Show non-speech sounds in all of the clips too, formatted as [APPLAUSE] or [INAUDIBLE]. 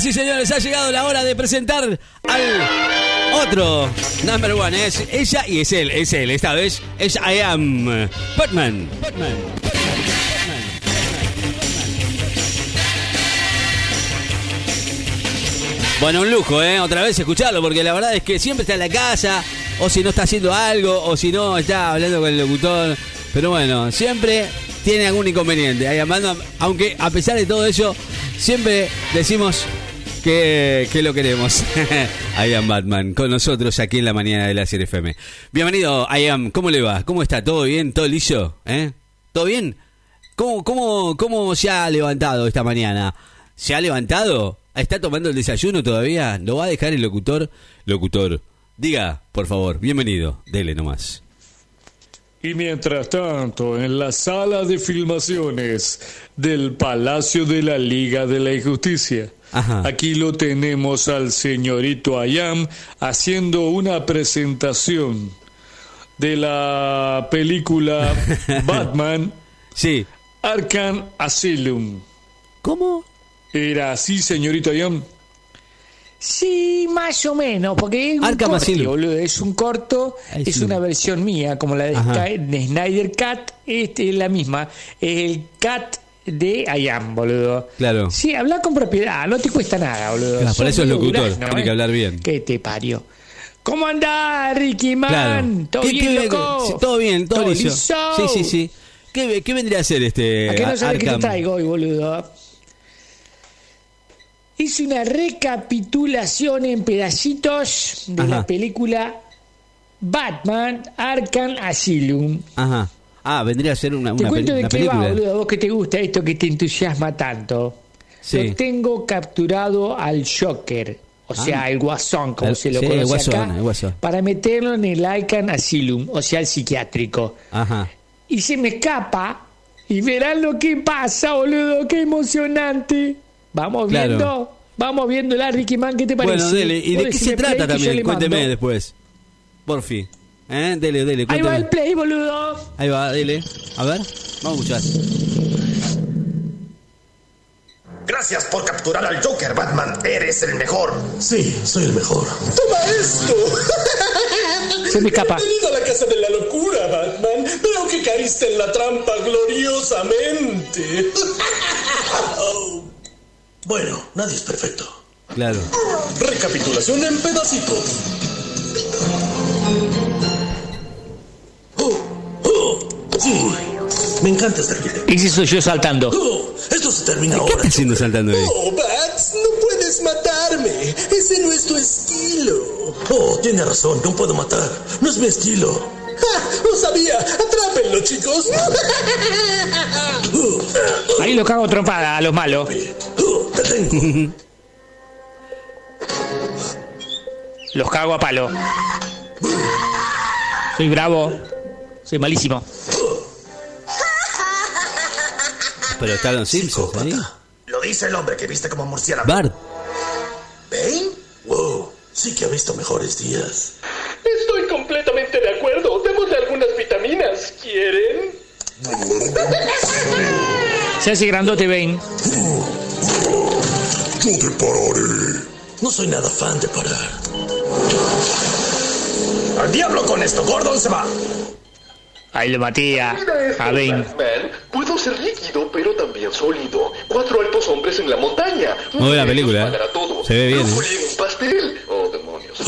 Sí, señores, ha llegado la hora de presentar al otro number one. Es ella y es él, es él. Esta vez es I am Batman. Batman. Bueno, un lujo, ¿eh? Otra vez escucharlo, porque la verdad es que siempre está en la casa, o si no está haciendo algo, o si no está hablando con el locutor. Pero bueno, siempre tiene algún inconveniente. Ahí amando, aunque a pesar de todo eso, siempre decimos que, lo queremos. [LAUGHS] I am Batman, con nosotros aquí en la mañana de la Serie FM. Bienvenido, I am, ¿cómo le va? ¿Cómo está? ¿Todo bien? ¿Todo liso? ¿Eh? ¿Todo bien? ¿Cómo, cómo, ¿Cómo se ha levantado esta mañana? ¿Se ha levantado? ¿Está tomando el desayuno todavía? ¿Lo va a dejar el locutor? Locutor, diga, por favor, bienvenido, dele nomás. Y mientras tanto, en la sala de filmaciones del Palacio de la Liga de la Injusticia, Ajá. aquí lo tenemos al señorito Ayam haciendo una presentación de la película [LAUGHS] Batman Sí. Arkham Asylum. ¿Cómo? ¿Era así, señorito Ayam? Sí, más o menos, porque es un Arkham corto, Asylum. boludo, es un corto, es sí. una versión mía, como la de. Sky- de Snyder Cat, este es la misma, es el Cat de Ayam, boludo. Claro. Sí, habla con propiedad, no te cuesta nada, boludo. Claro, por eso es locutor, durazno, tiene que hablar bien. ¿Qué te parió? ¿Cómo andás, Ricky Man? Claro. ¿Todo ¿Qué- bien, qué- loco? sí, todo bien, todo, ¿Todo liso. liso? Sí, sí, sí. ¿Qué, qué vendría a ser este ¿A qué no sabes qué te traigo hoy, boludo? Hice una recapitulación en pedacitos de Ajá. la película Batman Arkham Asylum. Ajá. Ah, vendría a ser una, Te una, cuento peli- de qué va, boludo, a vos que te gusta esto que te entusiasma tanto. Sí. Lo tengo capturado al Joker, o sea, Ah. el guasón, como El- se lo sí, conoce el guasón, acá, el guasón. para meterlo en el Arkham Asylum, o sea, el psiquiátrico. Ajá. y se me escapa y verán lo que pasa, boludo, qué emocionante. Vamos Claro. viendo, vamos viendo la Ricky Man, ¿qué te parece? Bueno, dele. ¿Y de qué se trata también? Cuénteme después. Por fin. ¿Eh? Dele, dele, Ahí va el play, boludo. Ahí va, dele. A ver, vamos a escuchar. Gracias por capturar al Joker, Batman. Eres el mejor. Sí, soy el mejor. ¡Toma esto! [LAUGHS] Se me escapa. Bienvenido a la casa de la locura, Batman. Veo que caíste en la trampa gloriosamente. [LAUGHS] Oh. Bueno, nadie es perfecto. Claro. Recapitulación en pedacitos. Me encanta esta arquitectura. Ese soy yo saltando. Oh, esto se termina ¿Qué ahora. está haciendo saltando ahí? Oh, Bats, no puedes matarme. Ese no es tu estilo. Oh, tiene razón, no puedo matar. No es mi estilo. ¡Ja! ¡Lo sabía! ¡Atrápenlo, chicos! [LAUGHS] Ahí lo cago trompada a los malos. te tengo. [LAUGHS] Los cago a palo. Soy bravo. Soy malísimo. Pero está los Simpsons ahí. Psicópata. Lo dice el hombre que viste como murciélago. Bart. ¿Bane? Wow, sí que ha visto mejores días. Estoy completamente de acuerdo. Demos algunas vitaminas. ¿Quieren? Se hace grandote, Bane. No te pararé. No soy nada fan de parar. ¡Al diablo con esto! ¡Gordon se va! Ahí lo maté a, Bane. Batman, puedo ser líquido, pero también sólido. Cuatro altos hombres en la montaña. Muy buena película, ¿eh? todo. Se ve bien, ¿eh? un pastel. Oh, demonios.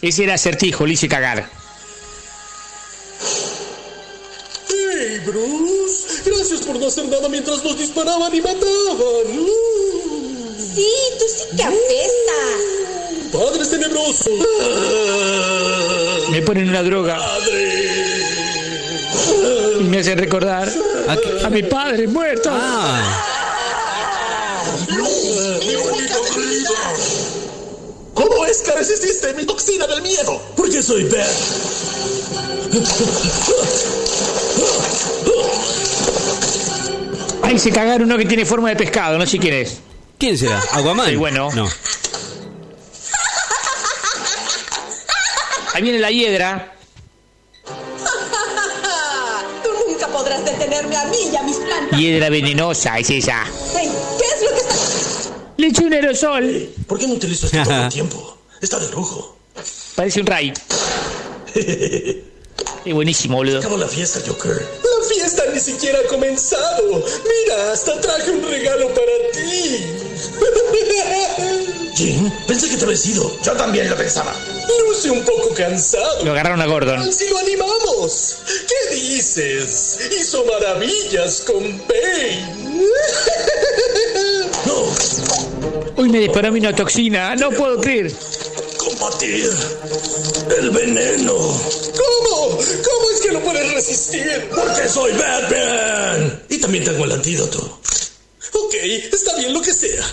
Ese era acertijo, le hice cagar. ¡Hey, Bruce! Gracias por no hacer nada mientras nos disparaban y mataban. Sí, tú sí que apestas. ¡Padres tenebrosos! Me ponen una droga ¡Padre! Y me hacen recordar ¿A qué? a mi padre muerto. Ah. ¿Cómo es que resististe mi toxina del miedo? Porque soy Beth. Ahí se cagaron uno que tiene forma de pescado, no sé quién es. ¿quién será? ¿Aquaman? Sí, bueno. No. Ahí viene la hiedra. Detenerme a mí y a mis plantas. Hiedra venenosa, es esa. Hey, ¿Qué es lo que está...? Le eché un aerosol. ¿Por qué no utilizo esto todo el [LAUGHS] tiempo? Está de lujo. Parece un ray. [LAUGHS] Es buenísimo, boludo. Acabó la fiesta, Joker. La fiesta ni siquiera ha comenzado. Mira, hasta traje un regalo para ti. [LAUGHS] Jim, pensé que te habías ido. Yo también lo pensaba. Luce un poco cansado. Lo agarraron a Gordon. Si lo animamos. ¿Qué dices? Hizo maravillas con Bane. no, Uy, me disparó una toxina. No puedo creer. combatir el veneno. ¿Cómo? ¿Cómo es que lo puedes resistir? Porque soy Batman. Y también tengo el antídoto. Ok, está bien lo que sea.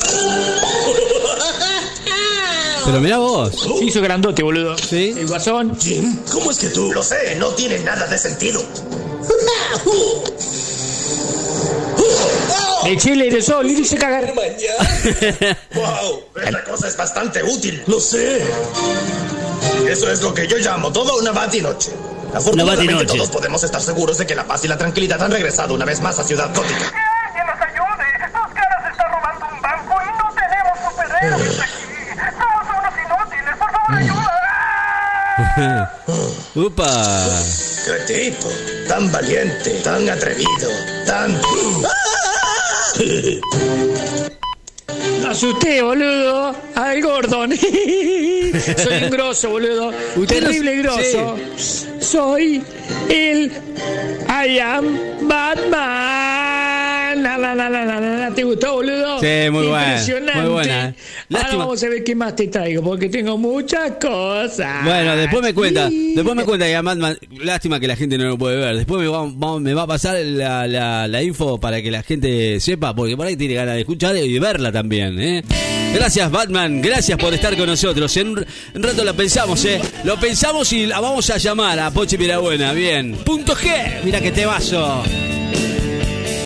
[LAUGHS] Pero mira vos. Se hizo grandote, boludo. Sí. El guasón. Jim, ¿cómo es que tú? Lo sé, no tiene nada de sentido. Le eché el aerosol y lo hice cagar. Mañana. [LAUGHS] ¡Wow! Esta cosa es bastante útil. Lo sé. Eso es lo que yo llamo toda una batinoche. Afortunadamente batinoche. todos podemos estar seguros de que la paz y la tranquilidad han regresado una vez más a Ciudad Gótica. ¡Que nos ayude! ¡Dos caras está robando un banco y no tenemos superhéroes aquí! ¡Somos unos inútiles! ¡Por favor, ayuda! [LAUGHS] Upa. ¡Qué tipo! Tan valiente, tan atrevido, tan... [LAUGHS] Lo asusté, boludo. Al Gordon. [LAUGHS] Soy un grosso, boludo. Usted Terrible no- grosso. Soy el I am Batman. Na, na, na. ¿Te gustó, boludo? Sí, muy buena, Impresionante. muy buena. Ahora vamos a ver qué más te traigo, porque tengo muchas cosas. Bueno, después me cuenta, Sí. después me cuenta lástima que la gente no lo puede ver. Después me va, va- me va a pasar la, la- la info para que la gente sepa, porque por ahí tiene ganas de escuchar y verla también, ¿eh? Gracias Batman, gracias por estar con nosotros. En un rato la pensamos, ¿eh? Lo pensamos y la vamos a llamar a Pochi Mirabuena, bien. Punto G, mira que te vaso.